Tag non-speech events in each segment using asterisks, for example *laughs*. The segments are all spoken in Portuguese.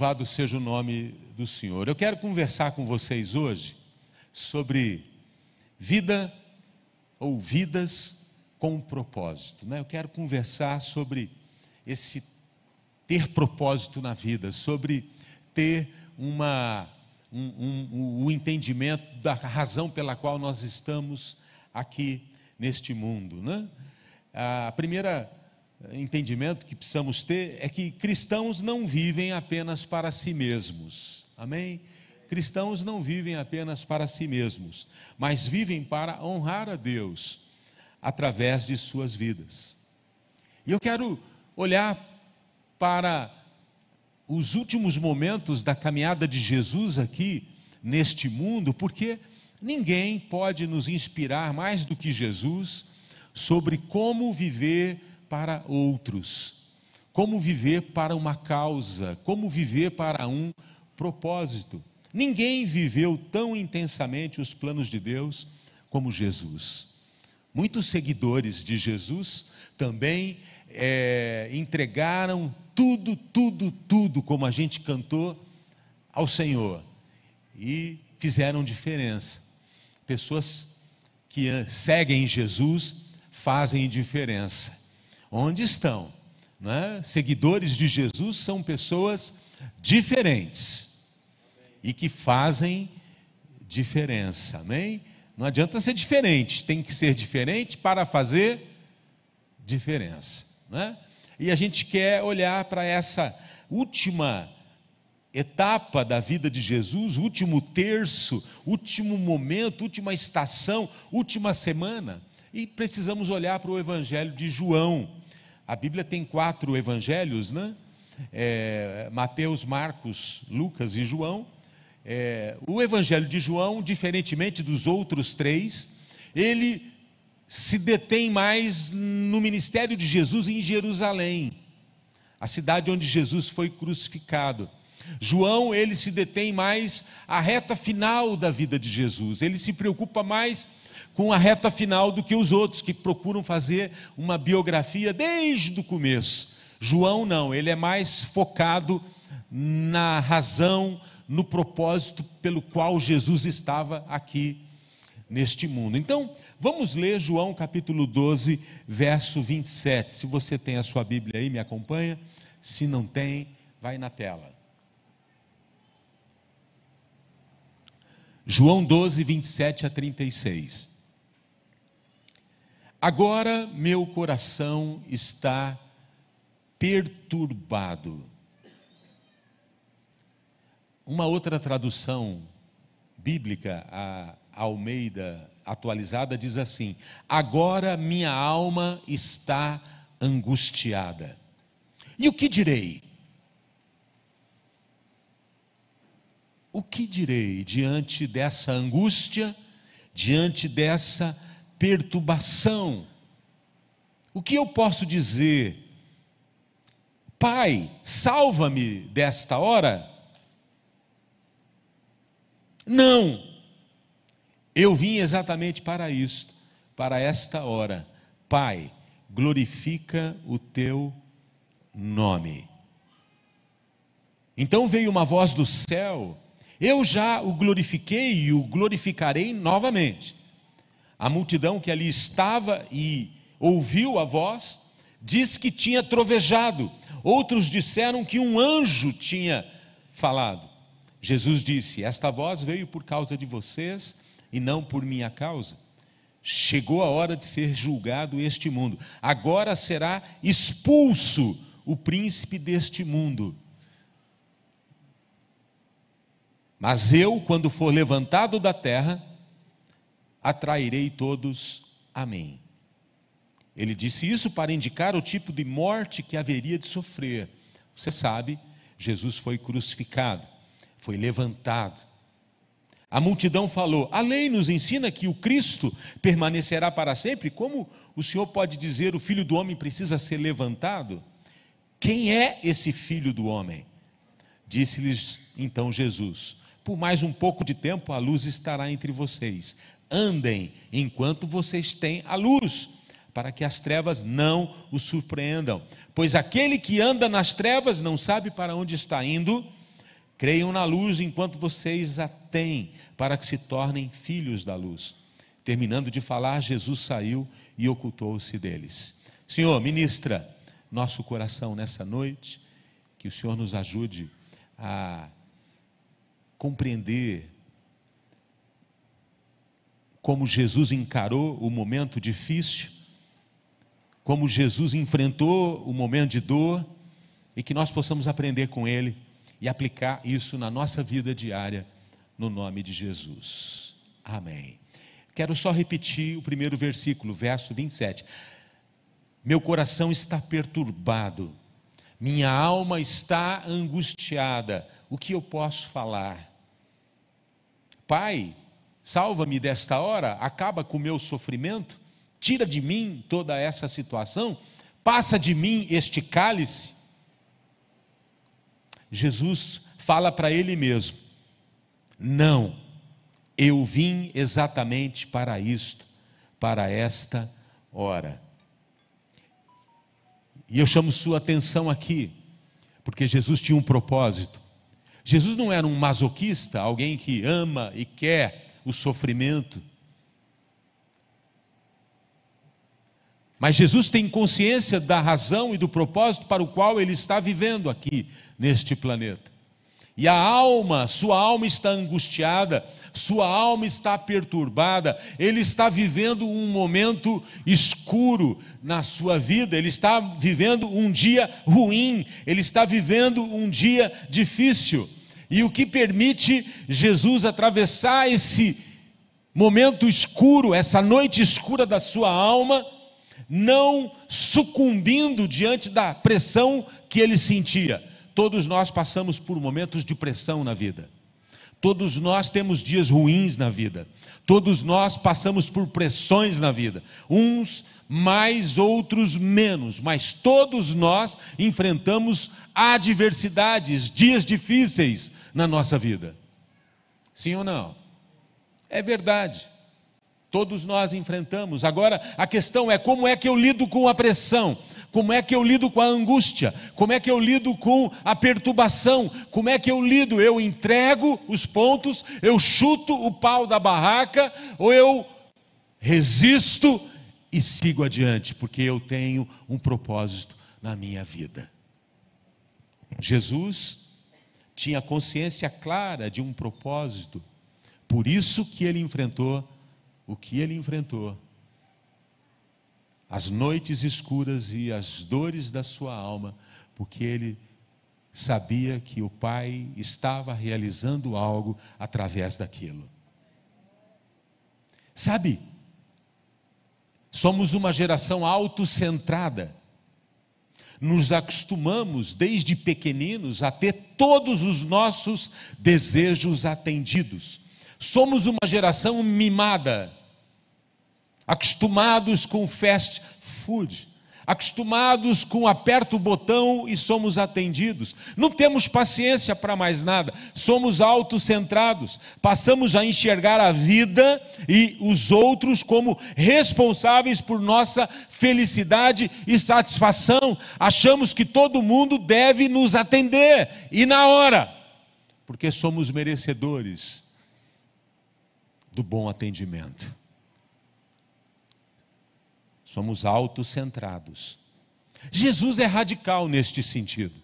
Louvado seja o nome do Senhor. Eu quero conversar com vocês hoje sobre vida ou vidas com propósito. Né? Eu quero conversar sobre esse ter propósito na vida, sobre ter uma, um, um, um, um entendimento da razão pela qual nós estamos aqui neste mundo. Né? A primeira entendimento que precisamos ter é que cristãos não vivem apenas para si mesmos. Amém? Cristãos não vivem apenas para si mesmos, mas vivem para honrar a Deus através de suas vidas. E eu quero olhar para os últimos momentos da caminhada de Jesus aqui neste mundo, porque ninguém pode nos inspirar mais do que Jesus sobre como viver para outros, como viver para uma causa, como viver para um propósito. Ninguém viveu tão intensamente os planos de Deus como Jesus. Muitos seguidores de Jesus também é, entregaram tudo, tudo, tudo, como a gente cantou, ao Senhor e fizeram diferença. Pessoas que seguem Jesus fazem diferença onde estão. Né? Seguidores de Jesus são pessoas diferentes e que fazem diferença, amém? Não adianta ser diferente, tem que ser diferente para fazer diferença, né? E a gente quer olhar para essa última etapa da vida de Jesus, último terço, último momento, última estação, última semana, e precisamos olhar para o Evangelho de João. A Bíblia tem quatro evangelhos, né? É, Mateus, Marcos, Lucas e João. É, o Evangelho de João, diferentemente dos outros três, ele se detém mais no ministério de Jesus em Jerusalém, a cidade onde Jesus foi crucificado. João, ele se detém mais à reta final da vida de Jesus, ele se preocupa mais com a reta final do que os outros que procuram fazer uma biografia desde o começo. João não, ele é mais focado na razão, no propósito pelo qual Jesus estava aqui neste mundo. Então, vamos ler João capítulo 12, verso 27. Se você tem a sua Bíblia aí, me acompanha. Se não tem, vai na tela. João 12, 27 a 36. Agora meu coração está perturbado. Uma outra tradução bíblica, a Almeida atualizada, diz assim: Agora minha alma está angustiada. E o que direi? O que direi diante dessa angústia, diante dessa perturbação. O que eu posso dizer? Pai, salva-me desta hora? Não, eu vim exatamente para isto, para esta hora. Pai, glorifica o teu nome. Então veio uma voz do céu, eu já o glorifiquei e o glorificarei novamente. A multidão que ali estava e ouviu a voz, diz que tinha trovejado. Outros disseram que um anjo tinha falado. Jesus disse: Esta voz veio por causa de vocês e não por minha causa. Chegou a hora de ser julgado este mundo. Agora será expulso o príncipe deste mundo. Mas eu, quando for levantado da terra, atrairei todos a mim. Ele disse isso para indicar o tipo de morte que haveria de sofrer. Você sabe, Jesus foi crucificado, foi levantado. A multidão falou: A lei nos ensina que o Cristo permanecerá para sempre. Como o Senhor pode dizer o filho do homem precisa ser levantado? Quem é esse filho do homem? Disse-lhes então Jesus: Por mais um pouco de tempo a luz estará entre vocês andem enquanto vocês têm a luz, para que as trevas não os surpreendam. Pois aquele que anda nas trevas não sabe para onde está indo, Creiam na luz enquanto vocês a têm, para que se tornem filhos da luz. Terminando de falar, Jesus saiu e ocultou-se deles. Senhor, ministra nosso coração nessa noite, que o Senhor nos ajude a compreender como Jesus encarou o momento difícil, como Jesus enfrentou o momento de dor, e que nós possamos aprender com Ele e aplicar isso na nossa vida diária, no nome de Jesus. Amém. Quero só repetir o primeiro versículo, verso 27. Meu coração está perturbado, minha alma está angustiada. O que eu posso falar? Pai, salva-me desta hora, acaba com o meu sofrimento, tira de mim toda essa situação, passa de mim este cálice. Jesus fala para ele mesmo: Não, eu vim exatamente para isto, para esta hora. E eu chamo sua atenção aqui, porque Jesus tinha um propósito. Jesus não era um masoquista, alguém que ama e quer o sofrimento. Mas Jesus tem consciência da razão e do propósito para o qual ele está vivendo aqui neste planeta. E a alma, sua alma está angustiada, sua alma está perturbada, ele está vivendo um momento escuro na sua vida, ele está vivendo um dia ruim, ele está vivendo um dia difícil. E o que permite Jesus atravessar esse momento escuro, essa noite escura da sua alma, não sucumbindo diante da pressão que ele sentia Todos nós passamos por momentos de pressão na vida. Todos nós temos dias ruins na vida. Todos nós passamos por pressões na vida. Uns mais, outros menos, mas todos nós enfrentamos adversidades, dias difíceis na nossa vida. Sim ou não? É verdade. Todos nós enfrentamos. Agora, a questão é como é que eu lido com a pressão? Como é que eu lido com a angústia? Como é que eu lido com a perturbação? Como é que eu lido? Eu entrego os pontos, eu chuto o pau da barraca ou eu resisto e sigo adiante, porque eu tenho um propósito na minha vida. Jesus tinha consciência clara de um propósito, por isso que ele enfrentou o que ele enfrentou as noites escuras e as dores da sua alma, porque ele sabia que o Pai estava realizando algo através daquilo. Sabe, somos uma geração autocentrada. Nos acostumamos desde pequeninos a ter todos os nossos desejos atendidos. Somos uma geração mimada acostumados com fast food, acostumados com aperta o botão e somos atendidos. Não temos paciência para mais nada, somos autocentrados, passamos a enxergar a vida e os outros como responsáveis por nossa felicidade e satisfação. Achamos que todo mundo deve nos atender e na hora, porque somos merecedores do bom atendimento. Somos autocentrados. Jesus é radical neste sentido.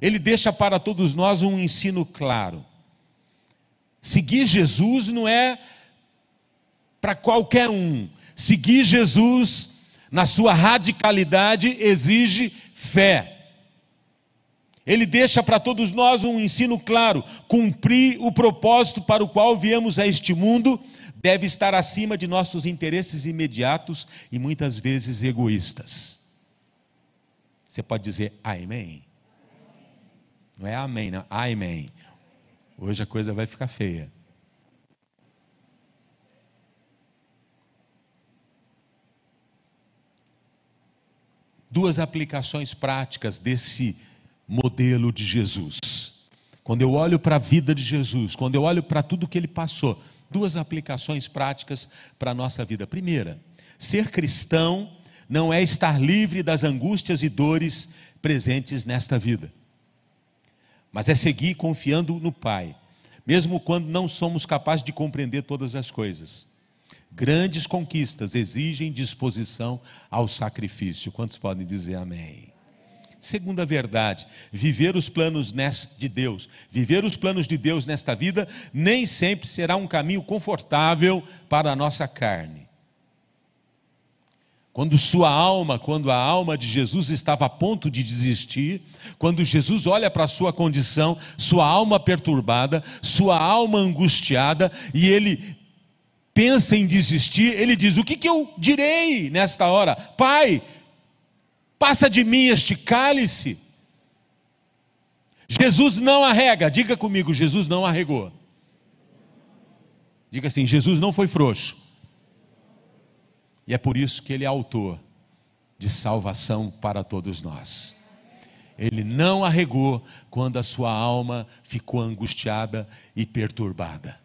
Ele deixa para todos nós um ensino claro. Seguir Jesus não é para qualquer um. Seguir Jesus, na sua radicalidade, exige fé. Ele deixa para todos nós um ensino claro: cumprir o propósito para o qual viemos a este mundo deve estar acima de nossos interesses imediatos e muitas vezes egoístas. Você pode dizer amém? Não é amém, não. Amém. Hoje a coisa vai ficar feia. Duas aplicações práticas desse modelo de Jesus. Quando eu olho para a vida de Jesus, quando eu olho para tudo que ele passou, duas aplicações práticas para a nossa vida. Primeira, ser cristão não é estar livre das angústias e dores presentes nesta vida. mas é seguir confiando no Pai, mesmo quando não somos capazes de compreender todas as coisas. Grandes conquistas exigem disposição ao sacrifício. Quantos podem dizer amém? Segunda verdade, viver os planos de Deus, viver os planos de Deus nesta vida, nem sempre será um caminho confortável para a nossa carne. Quando sua alma, quando a alma de Jesus estava a ponto de desistir, quando Jesus olha para a sua condição, sua alma perturbada, sua alma angustiada, e ele pensa em desistir, ele diz: O que, que eu direi nesta hora? Pai, passa de mim este cálice. Jesus não arrega, diga comigo: Jesus não arregou. Diga assim: Jesus não foi frouxo. E é por isso que ele é autor de salvação para todos nós. Ele não arregou quando a sua alma ficou angustiada e perturbada.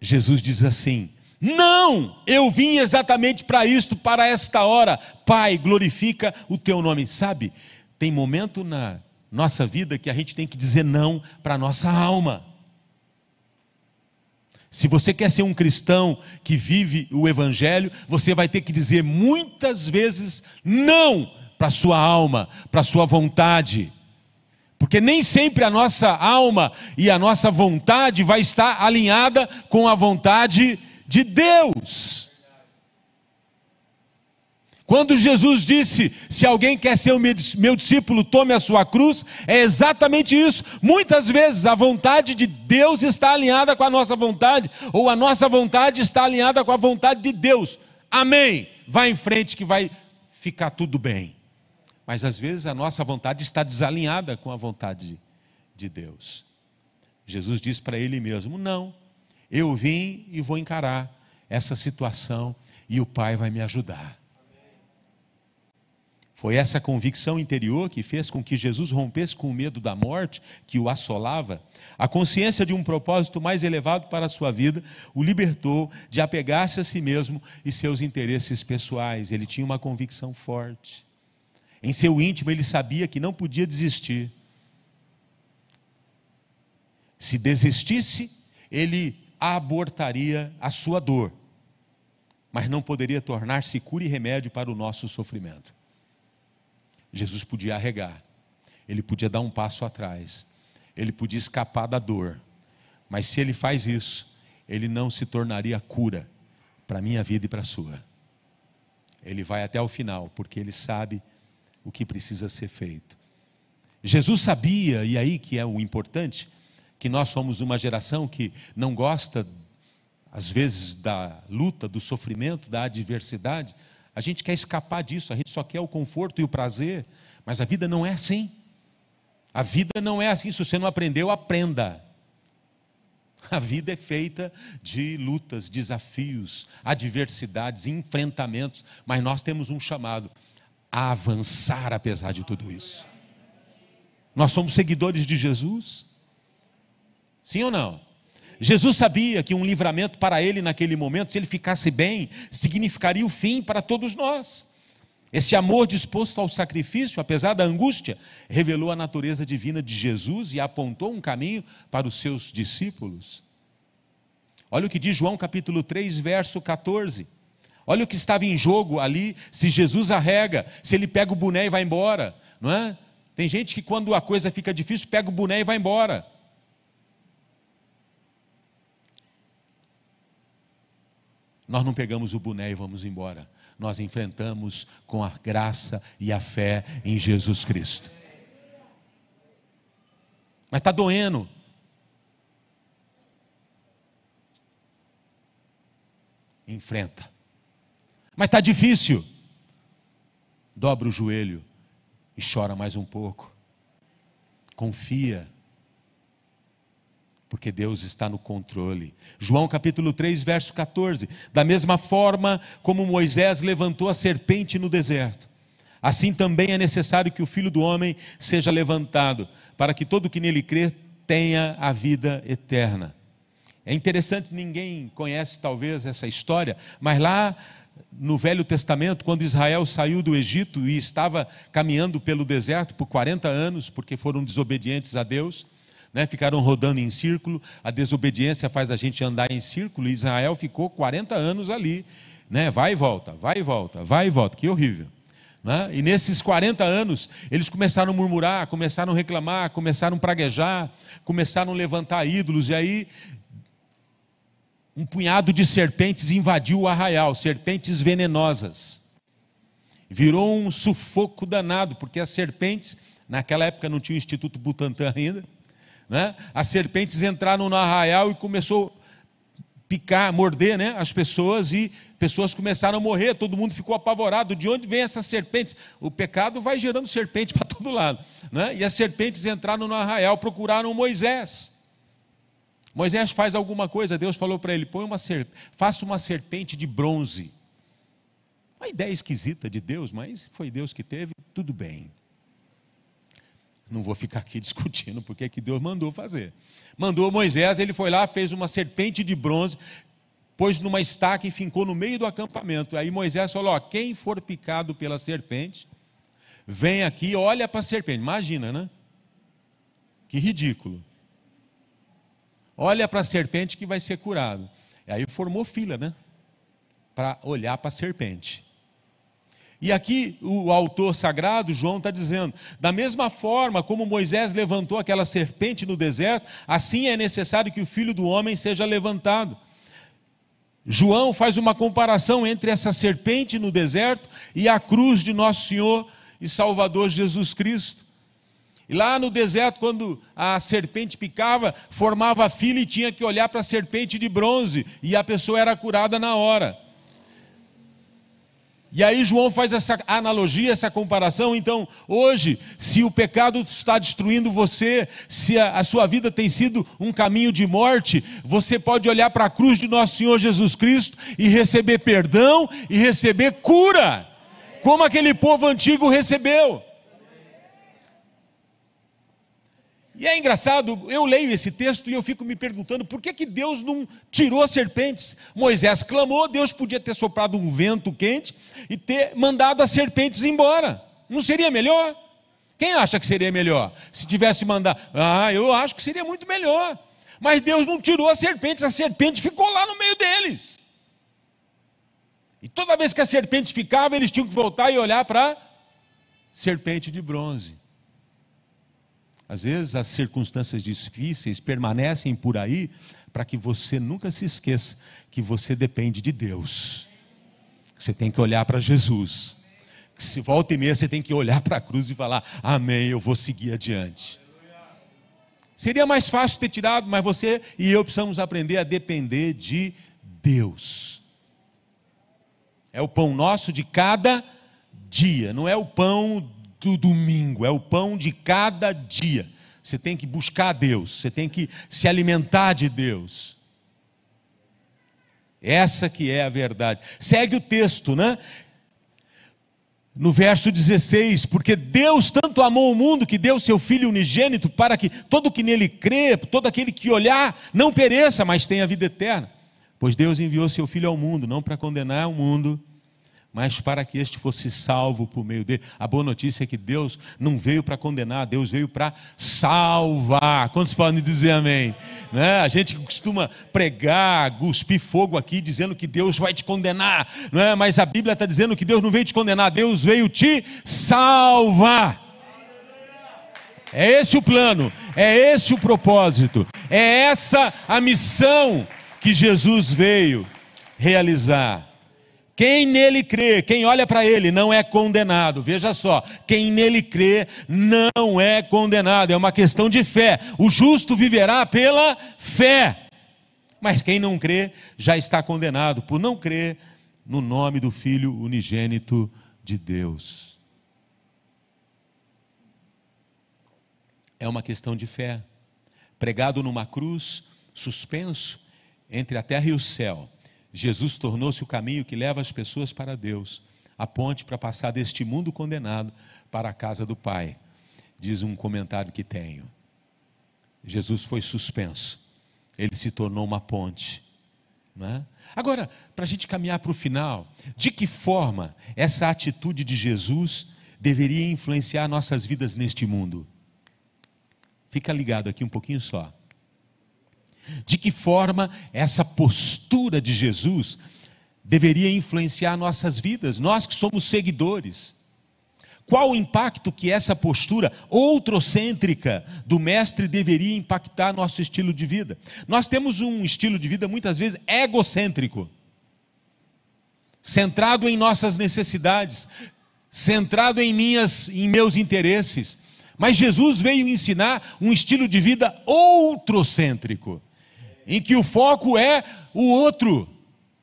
Jesus diz assim: Não, eu vim exatamente para isto, para esta hora. Pai, glorifica o teu nome. Sabe, tem momento na nossa vida que a gente tem que dizer não para a nossa alma. Se você quer ser um cristão que vive o Evangelho, você vai ter que dizer muitas vezes não para a sua alma, para a sua vontade. Porque nem sempre a nossa alma e a nossa vontade vai estar alinhada com a vontade de Deus. Quando Jesus disse: Se alguém quer ser meu discípulo, tome a sua cruz, é exatamente isso. Muitas vezes a vontade de Deus está alinhada com a nossa vontade, ou a nossa vontade está alinhada com a vontade de Deus. Amém. Vá em frente que vai ficar tudo bem. Mas às vezes a nossa vontade está desalinhada com a vontade de Deus. Jesus diz para ele mesmo: Não, eu vim e vou encarar essa situação e o Pai vai me ajudar. Foi essa convicção interior que fez com que Jesus rompesse com o medo da morte que o assolava. A consciência de um propósito mais elevado para a sua vida o libertou de apegar-se a si mesmo e seus interesses pessoais. Ele tinha uma convicção forte. Em seu íntimo, ele sabia que não podia desistir. Se desistisse, ele abortaria a sua dor, mas não poderia tornar-se cura e remédio para o nosso sofrimento. Jesus podia arregar, ele podia dar um passo atrás, ele podia escapar da dor, mas se ele faz isso, ele não se tornaria cura para a minha vida e para a sua. Ele vai até o final, porque ele sabe o que precisa ser feito. Jesus sabia, e aí que é o importante, que nós somos uma geração que não gosta, às vezes, da luta, do sofrimento, da adversidade. A gente quer escapar disso, a gente só quer o conforto e o prazer, mas a vida não é assim. A vida não é assim, se você não aprendeu, aprenda. A vida é feita de lutas, desafios, adversidades, enfrentamentos, mas nós temos um chamado a avançar apesar de tudo isso. Nós somos seguidores de Jesus? Sim ou não? Jesus sabia que um livramento para ele naquele momento, se ele ficasse bem, significaria o fim para todos nós. Esse amor disposto ao sacrifício, apesar da angústia, revelou a natureza divina de Jesus e apontou um caminho para os seus discípulos. Olha o que diz João capítulo 3, verso 14. Olha o que estava em jogo ali, se Jesus arrega, se ele pega o boné e vai embora, não é? Tem gente que quando a coisa fica difícil, pega o boné e vai embora. Nós não pegamos o boné e vamos embora. Nós enfrentamos com a graça e a fé em Jesus Cristo. Mas está doendo. Enfrenta. Mas está difícil. Dobra o joelho e chora mais um pouco. Confia. Porque Deus está no controle. João capítulo 3, verso 14. Da mesma forma como Moisés levantou a serpente no deserto, assim também é necessário que o filho do homem seja levantado, para que todo que nele crê tenha a vida eterna. É interessante, ninguém conhece talvez essa história, mas lá no Velho Testamento, quando Israel saiu do Egito e estava caminhando pelo deserto por 40 anos, porque foram desobedientes a Deus, né, ficaram rodando em círculo, a desobediência faz a gente andar em círculo, Israel ficou 40 anos ali, né, vai e volta, vai e volta, vai e volta, que horrível. Né? E nesses 40 anos, eles começaram a murmurar, começaram a reclamar, começaram a praguejar, começaram a levantar ídolos, e aí um punhado de serpentes invadiu o arraial, serpentes venenosas. Virou um sufoco danado, porque as serpentes, naquela época não tinha o Instituto Butantan ainda, né? as serpentes entraram no arraial e começou picar, morder né, as pessoas e pessoas começaram a morrer, todo mundo ficou apavorado. De onde vem essas serpentes? O pecado vai gerando serpente *laughs* para todo lado. Né? E as serpentes entraram no arraial, procuraram Moisés. Moisés faz alguma coisa, Deus falou para ele: põe uma faça uma serpente de bronze. Uma ideia esquisita de Deus, mas foi Deus que teve, tudo bem. Não vou ficar aqui *laughs* discutindo porque que Deus mandou fazer. Mandou Moisés, ele foi lá, fez uma serpente de bronze, pôs numa estaca e fincou no meio do acampamento. Aí Moisés falou: ó, quem for picado pela serpente, vem aqui, olha para a serpente. Imagina, né? Que ridículo. Olha para a serpente que vai ser curado. E aí formou fila, né? Para olhar para a serpente. E aqui o autor sagrado, João, está dizendo: da mesma forma como Moisés levantou aquela serpente no deserto, assim é necessário que o filho do homem seja levantado. João faz uma comparação entre essa serpente no deserto e a cruz de nosso Senhor e Salvador Jesus Cristo. E lá no deserto, quando a serpente picava, formava fila e tinha que olhar para a serpente de bronze, e a pessoa era curada na hora. E aí João faz essa analogia, essa comparação. Então, hoje, se o pecado está destruindo você, se a, a, sua vida tem sido um caminho de morte, você pode olhar para a cruz de nosso Senhor Jesus Cristo e receber perdão e receber cura, como aquele povo antigo recebeu. E é engraçado, eu leio esse texto e eu fico me perguntando por que, que Deus não tirou as serpentes? Moisés clamou, Deus podia ter soprado um vento quente e ter mandado as serpentes embora. Não seria melhor? Quem acha que seria melhor? Se tivesse mandado, ah, eu acho que seria muito melhor. Mas Deus não tirou as serpentes, a serpente ficou lá no meio deles. E toda vez que a serpente ficava, eles tinham que voltar e olhar para a serpente de bronze. Às vezes as circunstâncias difíceis permanecem por aí para que você nunca se esqueça que você depende de Deus. Você tem que olhar para Jesus. Se volta e meia você tem que olhar para a cruz e falar: Amém, eu vou seguir adiante. Seria mais fácil ter tirado, mas você e eu precisamos aprender a depender de Deus. É o pão nosso de cada dia, não é o pão do domingo, é o pão de cada dia. Você tem que buscar Deus, você tem que se alimentar de Deus. Essa que é a verdade. Segue o texto, né? No verso 16, porque Deus tanto amou o mundo que deu seu Filho unigênito para que todo que nele crê, todo aquele que olhar, não pereça, mas tenha vida eterna. Pois Deus enviou seu Filho ao mundo, não para condenar o mundo, mas para que este fosse salvo por meio dele. A boa notícia é que Deus não veio para condenar, Deus veio para salvar. Quantos podem dizer amém? Né? A gente costuma pregar, cuspir fogo aqui, dizendo que Deus vai te condenar, não é? mas a Bíblia está dizendo que Deus não veio te condenar, Deus veio te salvar. É esse o plano, é esse o propósito, é essa a missão que Jesus veio realizar. Quem nele crê, quem olha para ele, não é condenado. Veja só, quem nele crê não é condenado. É uma questão de fé. O justo viverá pela fé. Mas quem não crê já está condenado por não crer no nome do Filho unigênito de Deus. É uma questão de fé. Pregado numa cruz, suspenso entre a terra e o céu Jesus tornou-se o caminho que leva as pessoas para Deus, a ponte para passar deste mundo condenado para a casa do Pai. Diz um comentário que tenho. Jesus foi suspenso, ele se tornou uma ponte. É? Agora, para a gente caminhar para o final, de que forma essa atitude de Jesus deveria influenciar nossas vidas neste mundo? Fica ligado aqui um pouquinho só. De que forma essa postura de Jesus deveria influenciar nossas vidas, nós que somos seguidores? Qual o impacto que essa postura outrocêntrica do mestre deveria impactar nosso estilo de vida? Nós temos um estilo de vida muitas vezes egocêntrico, centrado em nossas necessidades, centrado em minhas em meus interesses. Mas Jesus veio ensinar um estilo de vida outrocêntrico, em que o foco é o outro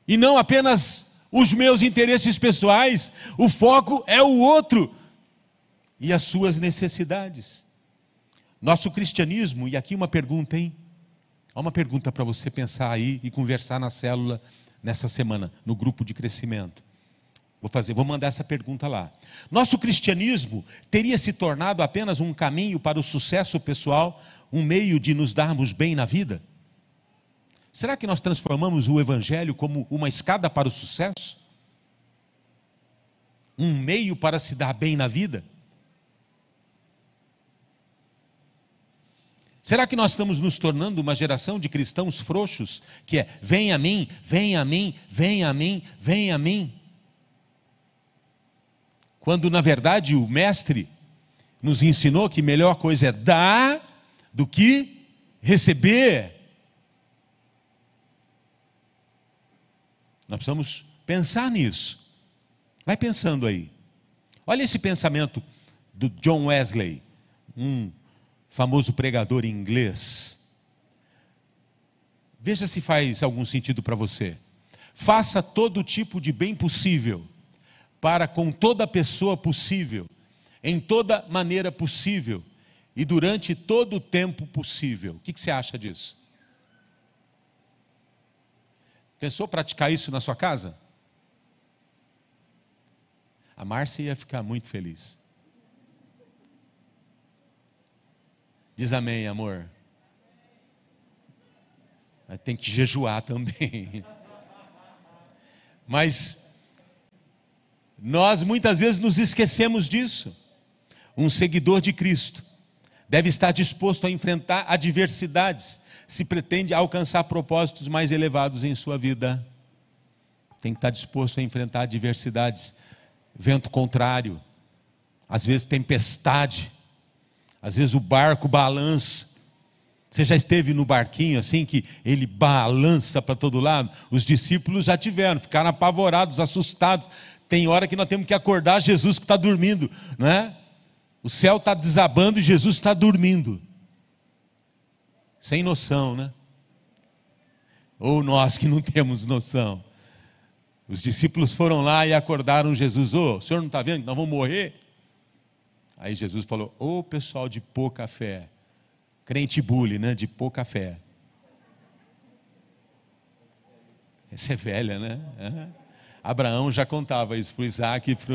e não apenas os meus interesses pessoais, o foco é o outro e as suas necessidades. Nosso cristianismo, e aqui uma pergunta, hein? Há uma pergunta para você pensar aí e conversar na célula nessa semana, no grupo de crescimento. Vou fazer, vou mandar essa pergunta lá. Nosso cristianismo teria se tornado apenas um caminho para o sucesso pessoal, um meio de nos darmos bem na vida? Será que nós transformamos o evangelho como uma escada para o sucesso? Um meio para se dar bem na vida? Será que nós estamos nos tornando uma geração de cristãos frouxos, que é vem a mim, vem a mim, vem a mim, vem a mim? Quando na verdade o mestre nos ensinou que melhor coisa é dar do que receber. Nós precisamos pensar nisso. Vai pensando aí. Olha esse pensamento do John Wesley, um famoso pregador inglês. Veja se faz algum sentido para você. Faça todo tipo de bem possível para com toda pessoa possível, em toda maneira possível e durante todo o tempo possível. O que, que você acha disso? Pensou praticar isso na sua casa? A Márcia ia ficar muito feliz. Diz amém, amor. Tem que jejuar também. *laughs* Mas nós muitas vezes nos esquecemos disso. Um seguidor de Cristo deve estar disposto a enfrentar adversidades se pretende alcançar propósitos mais elevados em sua vida. Tem que estar disposto a enfrentar adversidades, vento contrário, às vezes tempestade, às vezes o barco balança. Você já esteve no barquinho assim que ele balança para todo lado? Os discípulos já tiveram, ficaram apavorados, assustados. Tem hora que nós temos que acordar Jesus que está dormindo, não é? O céu está desabando e Jesus está dormindo. Sem noção, né? Ou nós que não temos noção. Os discípulos foram lá e acordaram Jesus. Ô, oh, o senhor não está vendo nós vamos morrer? Aí Jesus falou: Ô pessoal de pouca fé, crente bully, né? De pouca fé. Essa é velha, né? Abraão já contava isso para Isaac e para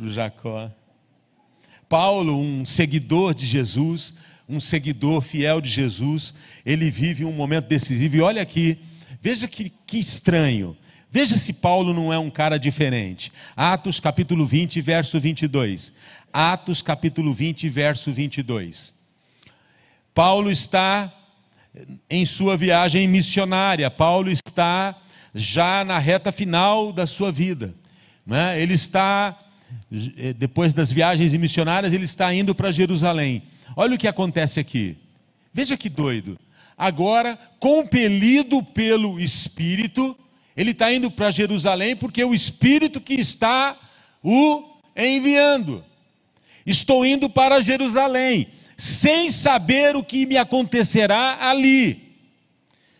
o Jacó. Paulo, um seguidor de Jesus, um seguidor fiel de Jesus, ele vive um momento decisivo. E olha aqui, veja que, que estranho. Veja se Paulo não é um cara diferente. Atos capítulo 20, verso 22. Atos capítulo 20, verso 22. Paulo está em sua viagem missionária, Paulo está já na reta final da sua vida. Né? Ele está, depois das viagens missionárias, ele está indo para Jerusalém. Olha o que acontece aqui. Veja que doido. Agora, compelido pelo Espírito, ele está indo para Jerusalém porque é o Espírito que está o enviando. Estou indo para Jerusalém, sem saber o que me acontecerá ali.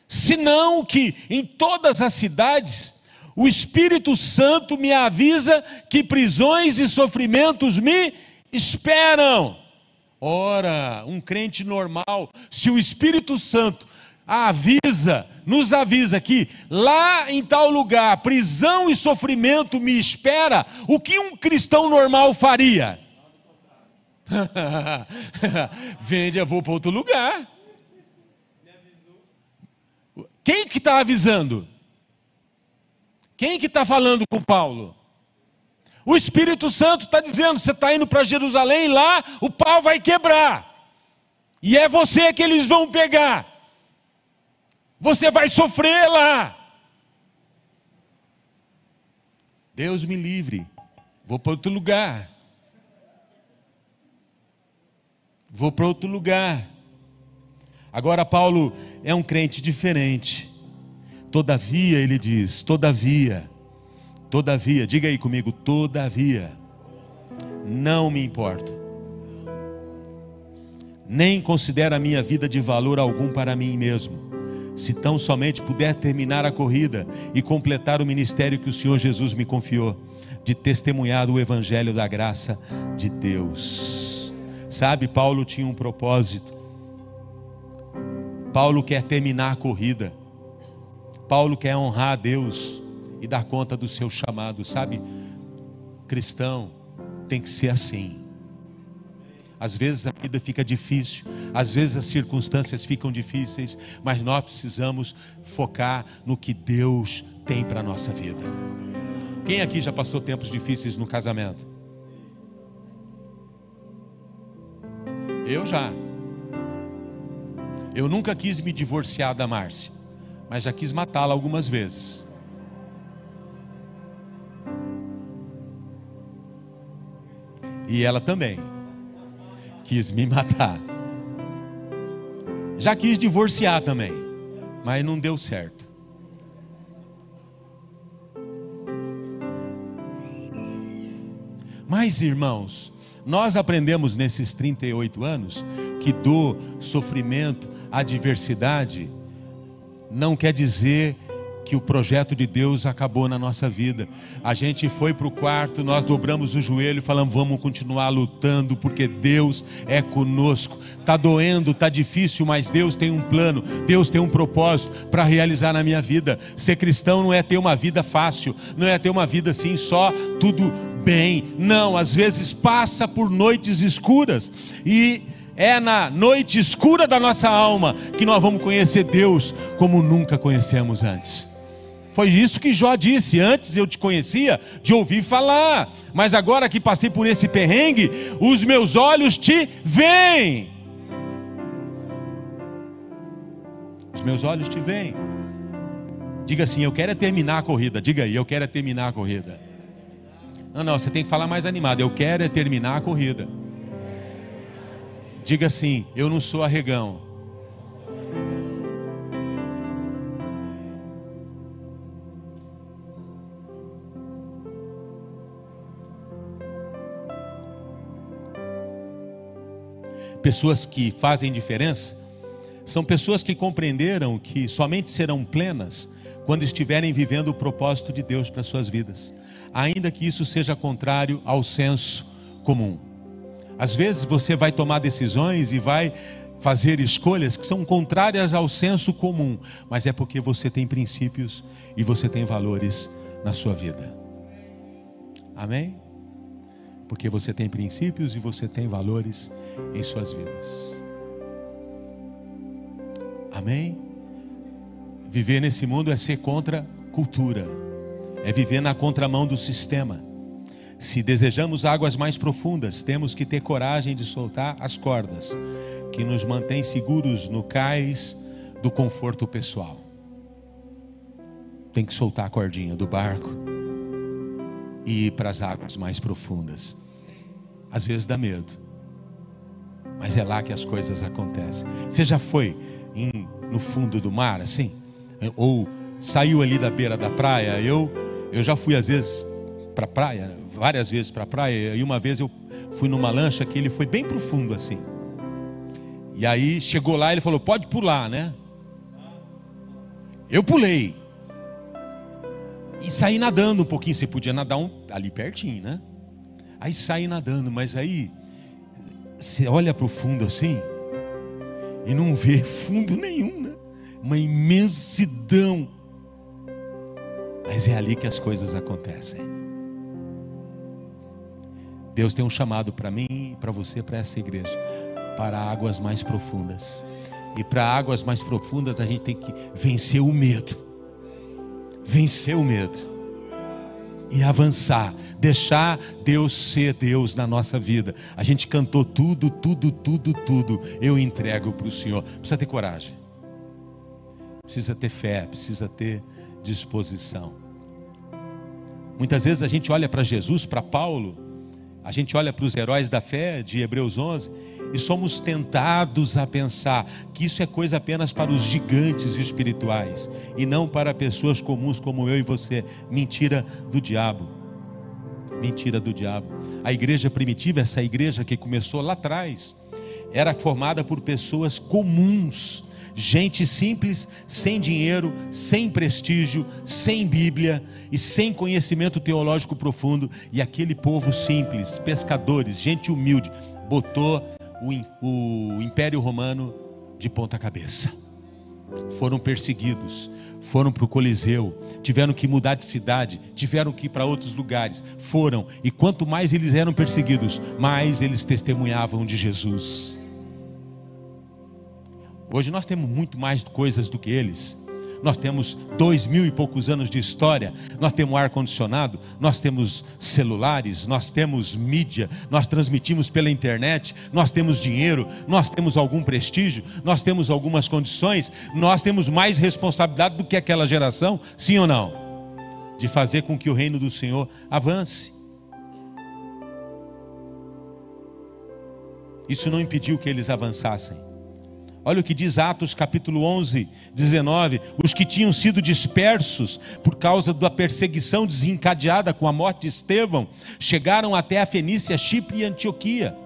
Senão que em todas as cidades o Espírito Santo me avisa que prisões e sofrimentos me esperam. Ora, um crente normal, se o Espírito Santo avisa, nos avisa que lá em tal lugar prisão e sofrimento me espera, o que um cristão normal faria? *laughs* Vende, eu vou para outro lugar. Quem que está avisando? Quem que está falando com Paulo? O Espírito Santo está dizendo: você está indo para Jerusalém, lá o pau vai quebrar. E é você que eles vão pegar. Você vai sofrer lá. Deus me livre. Vou para outro lugar. Vou para outro lugar. Agora, Paulo é um crente diferente. Todavia, ele diz: Todavia, todavia, diga aí comigo: Todavia, não me importo, nem considero a minha vida de valor algum para mim mesmo, se tão somente puder terminar a corrida e completar o ministério que o Senhor Jesus me confiou, de testemunhar o Evangelho da graça de Deus. Sabe, Paulo tinha um propósito. Paulo quer terminar a corrida. Paulo quer honrar a Deus e dar conta do seu chamado, sabe? Cristão tem que ser assim. Às vezes a vida fica difícil, às vezes as circunstâncias ficam difíceis, mas nós precisamos focar no que Deus tem para a nossa vida. Quem aqui já passou tempos difíceis no casamento? Eu já. Eu nunca quis me divorciar da Márcia, mas já quis matá-la algumas vezes. E ela também quis me matar. Já quis divorciar também, mas não deu certo. Mas, irmãos, nós aprendemos nesses 38 anos que dor, sofrimento, adversidade não quer dizer que o projeto de Deus acabou na nossa vida. A gente foi para o quarto, nós dobramos o joelho e falamos: vamos continuar lutando, porque Deus é conosco. Está doendo, está difícil, mas Deus tem um plano, Deus tem um propósito para realizar na minha vida. Ser cristão não é ter uma vida fácil, não é ter uma vida assim só, tudo bem. Não, às vezes passa por noites escuras e é na noite escura da nossa alma que nós vamos conhecer Deus como nunca conhecemos antes. Foi isso que Jó disse: Antes eu te conhecia de ouvir falar, mas agora que passei por esse perrengue, os meus olhos te veem. Os meus olhos te veem. Diga assim: Eu quero é terminar a corrida. Diga aí: Eu quero é terminar a corrida. Não, não, você tem que falar mais animado. Eu quero é terminar a corrida. Diga assim: Eu não sou arregão. pessoas que fazem diferença, são pessoas que compreenderam que somente serão plenas quando estiverem vivendo o propósito de Deus para suas vidas, ainda que isso seja contrário ao senso comum. Às vezes você vai tomar decisões e vai fazer escolhas que são contrárias ao senso comum, mas é porque você tem princípios e você tem valores na sua vida. Amém? Porque você tem princípios e você tem valores em suas vidas. Amém? Viver nesse mundo é ser contra cultura, é viver na contramão do sistema. Se desejamos águas mais profundas, temos que ter coragem de soltar as cordas que nos mantêm seguros no cais do conforto pessoal. Tem que soltar a cordinha do barco e ir para as águas mais profundas. Às vezes dá medo, mas é lá que as coisas acontecem. Você já foi em, no fundo do mar assim? Ou saiu ali da beira da praia? Eu, eu já fui às vezes para a praia, várias vezes para a praia, e uma vez eu fui numa lancha que ele foi bem profundo assim. E aí chegou lá, ele falou: pode pular, né? Eu pulei. E saí nadando um pouquinho. Você podia nadar um, ali pertinho, né? Aí saí nadando, mas aí você olha para o fundo assim e não vê *laughs* fundo nenhum, né? Uma imensidão. Mas é ali que as coisas acontecem. Deus tem um chamado para mim e para você, para essa igreja, para águas mais profundas. E para águas mais profundas a gente tem que vencer o medo. Vencer o medo e avançar, deixar Deus ser Deus na nossa vida. A gente cantou tudo, tudo, tudo, tudo. Eu entrego para o Senhor. Precisa ter coragem, precisa ter fé, precisa ter disposição. Muitas vezes a gente olha para Jesus, para Paulo, a gente olha para os heróis da fé de Hebreus 11 e somos tentados a pensar que isso é coisa apenas para os gigantes espirituais e não para pessoas comuns como eu e você. Mentira do diabo. Mentira do diabo. A igreja primitiva, essa igreja que começou lá atrás, era formada por pessoas comuns, gente simples, sem dinheiro, sem prestígio, sem Bíblia e sem conhecimento teológico profundo. E aquele povo simples, pescadores, gente humilde, botou o, o Império Romano de ponta cabeça. Foram perseguidos, foram para o Coliseu, tiveram que mudar de cidade, tiveram que ir para outros lugares, foram, e quanto mais eles eram perseguidos, mais eles testemunhavam de Jesus. Hoje nós temos muito mais coisas do que eles, nós temos dois mil e poucos anos de história, nós temos ar-condicionado, nós temos celulares, nós temos mídia, nós transmitimos pela internet, nós temos dinheiro, nós temos algum prestígio, nós temos algumas condições, nós temos mais responsabilidade do que aquela geração, sim ou não? De fazer com que o reino do Senhor avance. Isso não impediu que eles avançassem. Olha o que diz Atos capítulo 11, 19: os que tinham sido dispersos por causa da perseguição desencadeada com a morte de Estevão, chegaram até a Fenícia, Chipre e Antioquia.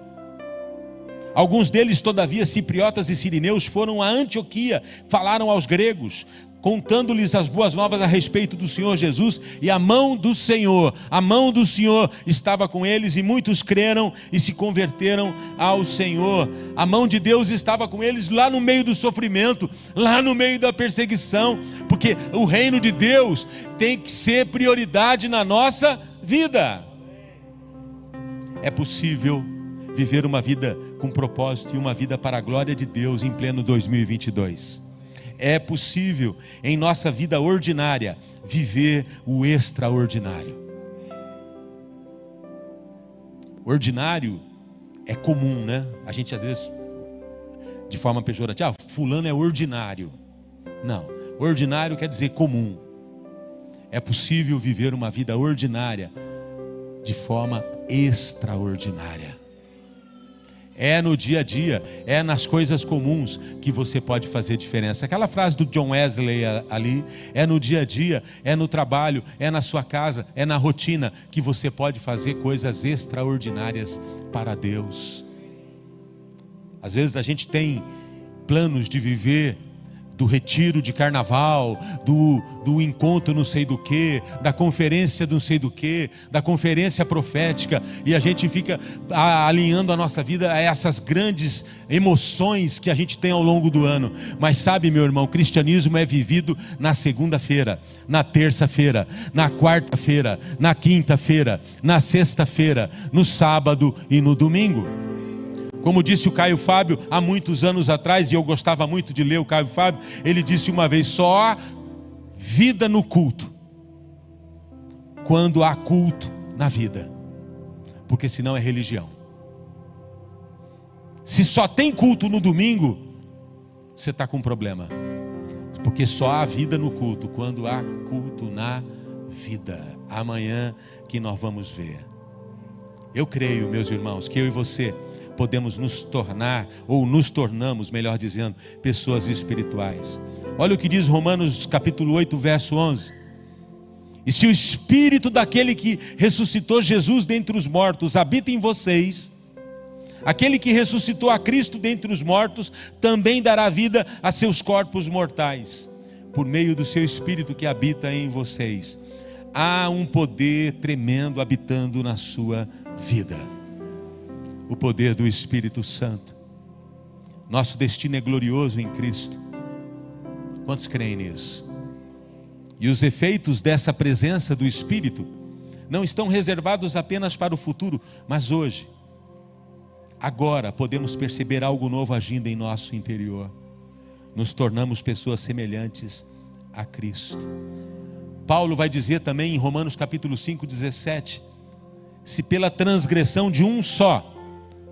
Alguns deles, todavia, cipriotas e sirineus, foram a Antioquia, falaram aos gregos, contando-lhes as boas novas a respeito do Senhor Jesus, e a mão do Senhor, a mão do Senhor estava com eles, e muitos creram e se converteram ao Senhor. A mão de Deus estava com eles lá no meio do sofrimento, lá no meio da perseguição, porque o reino de Deus tem que ser prioridade na nossa vida. É possível viver uma vida com propósito e uma vida para a glória de Deus em pleno 2022 é possível em nossa vida ordinária viver o extraordinário. Ordinário é comum, né? A gente às vezes, de forma pejorativa, ah, fulano é ordinário. Não, ordinário quer dizer comum. É possível viver uma vida ordinária de forma extraordinária. É no dia a dia, é nas coisas comuns que você pode fazer diferença. Aquela frase do John Wesley ali, é no dia a dia, é no trabalho, é na sua casa, é na rotina que você pode fazer coisas extraordinárias para Deus. Às vezes a gente tem planos de viver do retiro de carnaval, do, do encontro não sei do que, da conferência não sei do que, da conferência profética, e a gente fica alinhando a nossa vida a essas grandes emoções que a gente tem ao longo do ano. Mas sabe, meu irmão, o cristianismo é vivido na segunda-feira, na terça-feira, na quarta-feira, na quinta-feira, na sexta-feira, no sábado e no domingo. Como disse o Caio Fábio há muitos anos atrás, e eu gostava muito de ler o Caio Fábio, ele disse uma vez: só há vida no culto, quando há culto na vida, porque senão é religião. Se só tem culto no domingo, você está com um problema, porque só há vida no culto quando há culto na vida. Amanhã que nós vamos ver. Eu creio, meus irmãos, que eu e você podemos nos tornar, ou nos tornamos, melhor dizendo, pessoas espirituais. Olha o que diz Romanos capítulo 8, verso 11. E se o espírito daquele que ressuscitou Jesus dentre os mortos habita em vocês, aquele que ressuscitou a Cristo dentre os mortos também dará vida a seus corpos mortais, por meio do seu espírito que habita em vocês. Há um poder tremendo habitando na sua vida o poder do Espírito Santo. Nosso destino é glorioso em Cristo. Quantos creem nisso? E os efeitos dessa presença do Espírito não estão reservados apenas para o futuro, mas hoje. Agora podemos perceber algo novo agindo em nosso interior. nos tornamos pessoas semelhantes a Cristo. Paulo vai dizer também em Romanos capítulo 5, 17: se pela transgressão de um só,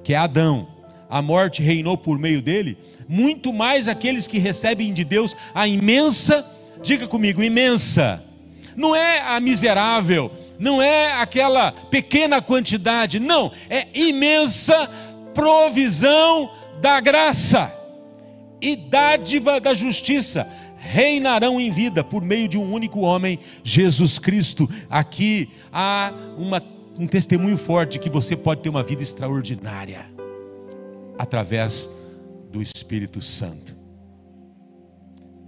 que é Adão, a morte reinou por meio dele, muito mais aqueles que recebem de Deus a imensa, diga comigo, imensa, não é a miserável, não é aquela pequena quantidade, não, é imensa provisão da graça e dádiva da justiça. Reinarão em vida por meio de um único homem, Jesus Cristo. Aqui há uma, um testemunho forte que você pode ter uma vida extraordinária através do Espírito Santo.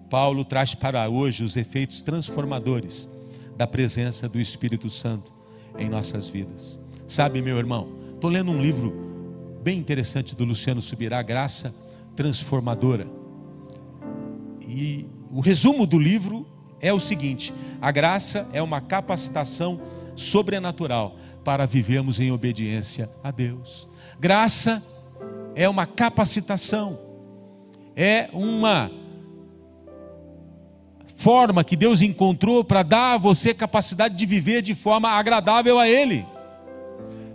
Paulo traz para hoje os efeitos transformadores da presença do Espírito Santo em nossas vidas. Sabe, meu irmão, estou lendo um livro bem interessante do Luciano Subirá, Graça Transformadora. E o resumo do livro é o seguinte: a graça é uma capacitação sobrenatural para vivermos em obediência a Deus. Graça é uma capacitação, é uma forma que Deus encontrou para dar a você capacidade de viver de forma agradável a Ele.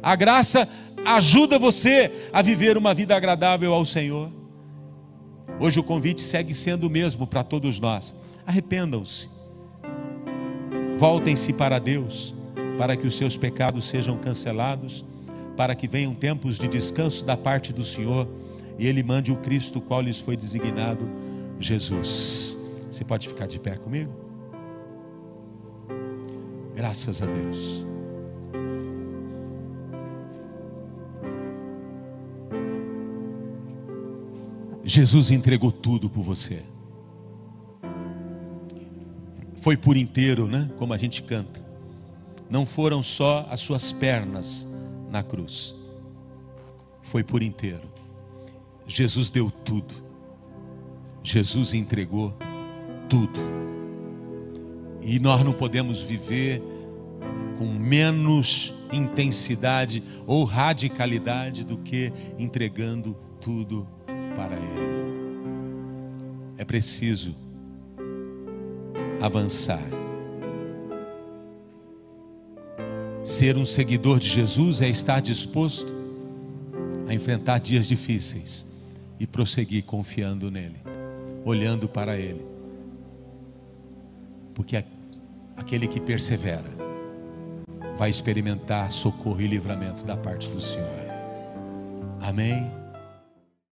A graça ajuda você a viver uma vida agradável ao Senhor. Hoje o convite segue sendo o mesmo para todos nós. Arrependam-se. Voltem-se para Deus, para que os seus pecados sejam cancelados, para que venham tempos de descanso da parte do Senhor e Ele mande o Cristo, qual lhes foi designado, Jesus. Você pode ficar de pé comigo? Graças a Deus. Jesus entregou tudo por você. Foi por inteiro, né? Como a gente canta. Não foram só as suas pernas na cruz. Foi por inteiro. Jesus deu tudo. Jesus entregou tudo. E nós não podemos viver com menos intensidade ou radicalidade do que entregando tudo para Ele. É preciso avançar. Ser um seguidor de Jesus é estar disposto a enfrentar dias difíceis e prosseguir confiando nele, olhando para Ele. Porque aquele que persevera vai experimentar socorro e livramento da parte do Senhor. Amém?